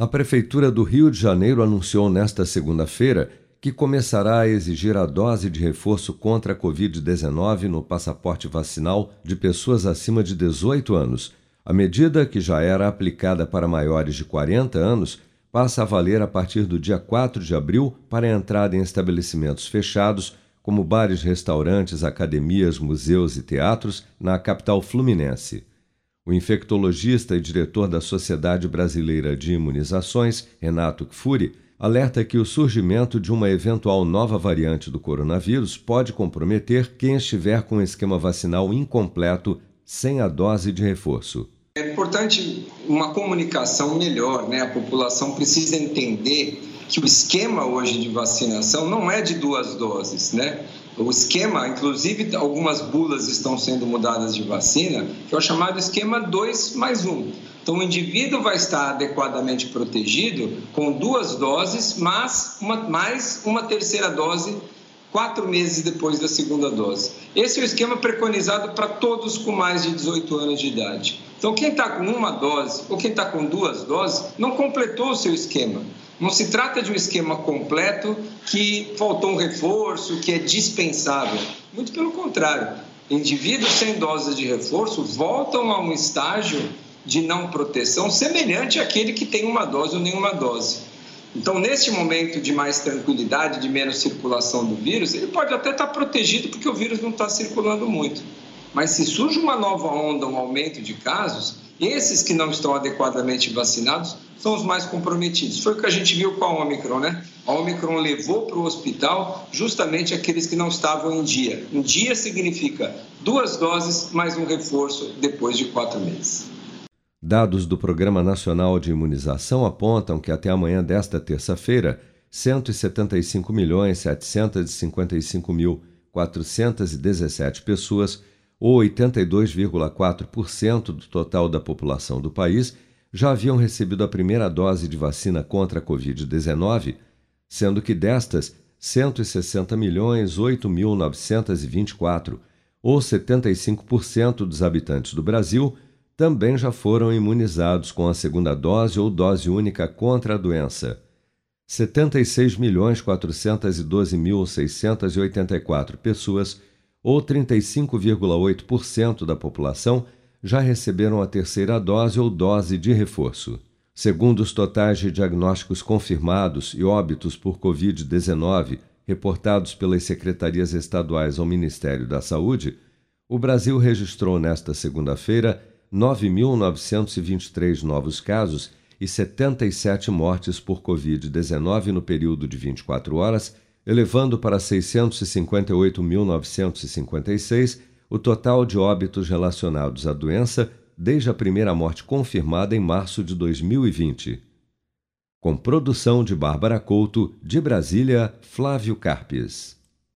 A Prefeitura do Rio de Janeiro anunciou nesta segunda-feira que começará a exigir a dose de reforço contra a Covid-19 no passaporte vacinal de pessoas acima de 18 anos. A medida, que já era aplicada para maiores de 40 anos, passa a valer a partir do dia 4 de abril para a entrada em estabelecimentos fechados, como bares, restaurantes, academias, museus e teatros, na capital fluminense. O infectologista e diretor da Sociedade Brasileira de Imunizações, Renato Kfouri, alerta que o surgimento de uma eventual nova variante do coronavírus pode comprometer quem estiver com o esquema vacinal incompleto sem a dose de reforço. É importante uma comunicação melhor, né? A população precisa entender que o esquema hoje de vacinação não é de duas doses, né? O esquema, inclusive algumas bulas estão sendo mudadas de vacina, que é o chamado esquema 2 mais 1. Então, o indivíduo vai estar adequadamente protegido com duas doses, mas uma, mais uma terceira dose quatro meses depois da segunda dose. Esse é o esquema preconizado para todos com mais de 18 anos de idade. Então, quem está com uma dose ou quem está com duas doses não completou o seu esquema. Não se trata de um esquema completo que faltou um reforço, que é dispensável. Muito pelo contrário. Indivíduos sem doses de reforço voltam a um estágio de não proteção semelhante àquele que tem uma dose ou nenhuma dose. Então, neste momento de mais tranquilidade, de menos circulação do vírus, ele pode até estar protegido porque o vírus não está circulando muito. Mas se surge uma nova onda, um aumento de casos, esses que não estão adequadamente vacinados são os mais comprometidos. Foi o que a gente viu com a Omicron, né? A Omicron levou para o hospital justamente aqueles que não estavam em dia. Um dia significa duas doses mais um reforço depois de quatro meses. Dados do Programa Nacional de Imunização apontam que até amanhã desta terça-feira, 175.755.417 pessoas ou 82,4% do total da população do país, já haviam recebido a primeira dose de vacina contra a Covid-19, sendo que destas, 160.008.924, ou 75% dos habitantes do Brasil, também já foram imunizados com a segunda dose ou dose única contra a doença. 76.412.684 pessoas ou 35,8% da população, já receberam a terceira dose ou dose de reforço. Segundo os totais de diagnósticos confirmados e óbitos por Covid-19 reportados pelas secretarias estaduais ao Ministério da Saúde, o Brasil registrou nesta segunda-feira 9.923 novos casos e 77 mortes por Covid-19 no período de 24 horas elevando para 658.956 o total de óbitos relacionados à doença desde a primeira morte confirmada em março de 2020. Com produção de Bárbara Couto, de Brasília, Flávio Carpes.